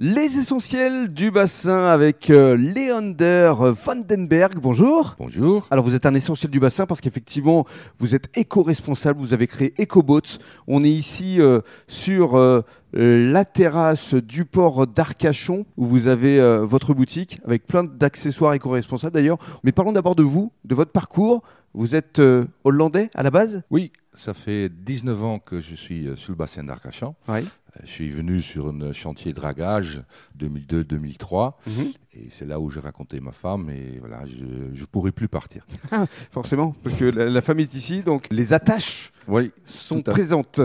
Les essentiels du bassin avec euh, Leander Vandenberg. Bonjour. Bonjour. Alors vous êtes un essentiel du bassin parce qu'effectivement vous êtes éco-responsable, vous avez créé EcoBoats. On est ici euh, sur euh, la terrasse du port d'Arcachon où vous avez euh, votre boutique avec plein d'accessoires éco-responsables d'ailleurs. Mais parlons d'abord de vous, de votre parcours. Vous êtes hollandais à la base? Oui, ça fait 19 ans que je suis sur le bassin d'Arcachon. Oui. Je suis venu sur un chantier de dragage 2002-2003 Mhm. et c'est là où j'ai raconté ma femme et voilà, je ne pourrai plus partir. Forcément, parce que la, la femme est ici, donc les attaches Oui, sont présentes.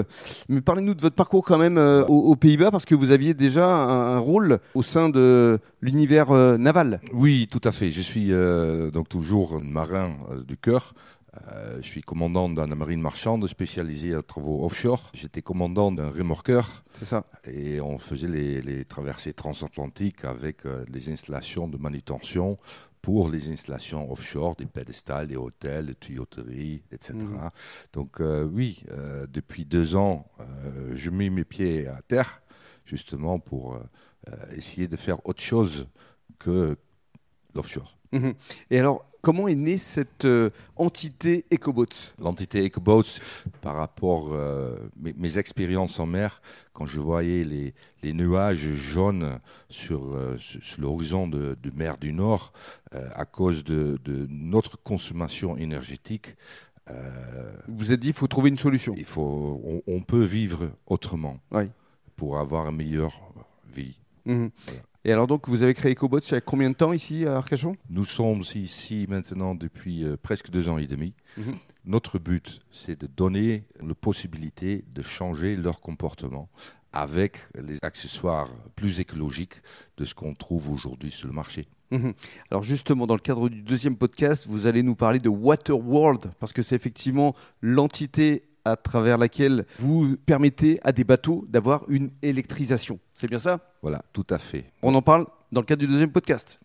Mais parlez-nous de votre parcours quand même euh, aux, aux Pays-Bas, parce que vous aviez déjà un, un rôle au sein de l'univers euh, naval. oui, tout à fait. Je suis euh, donc toujours un marin euh, du cœur. Euh, je suis commandant dans la marine marchande spécialisée à travaux offshore. J'étais commandant d'un remorqueur C'est ça. et on faisait les, les traversées transatlantiques avec euh, les installations de manutention pour les installations offshore, des pédestals, des hôtels, des tuyauteries, etc. Mhm. Donc euh, oui, euh, depuis deux ans, je mets mes pieds à terre, justement pour essayer de faire autre chose que l'offshore. Mhm. Et alors, comment est née cette euh, entité EcoBoats L'entité EcoBoats, par rapport euh, mes, mes expériences en mer, quand je voyais les, les nuages jaunes sur, euh, sur, l'horizon de, de mer du Nord, à cause de, de notre consommation énergétique, Vous vous êtes dit, il faut trouver une solution. il faut, on, on peut vivre autrement Oui. pour avoir une meilleure vie. Mhm. Voilà. Et alors donc, vous avez créé EcoBoats il y a combien de temps ici à Arcachon? Nous sommes ici maintenant depuis euh, presque deux ans et demi. Mhm. Notre but, c'est de donner la possibilité de changer leur comportement avec les accessoires plus écologiques de ce qu'on trouve aujourd'hui sur le marché. Mhm. Alors justement, dans le cadre du deuxième podcast, vous allez nous parler de Waterworld, parce que c'est effectivement l'entité à travers laquelle vous permettez à des bateaux d'avoir une électrisation. C'est bien ça? Voilà, tout à fait. On en parle dans le cadre du deuxième podcast.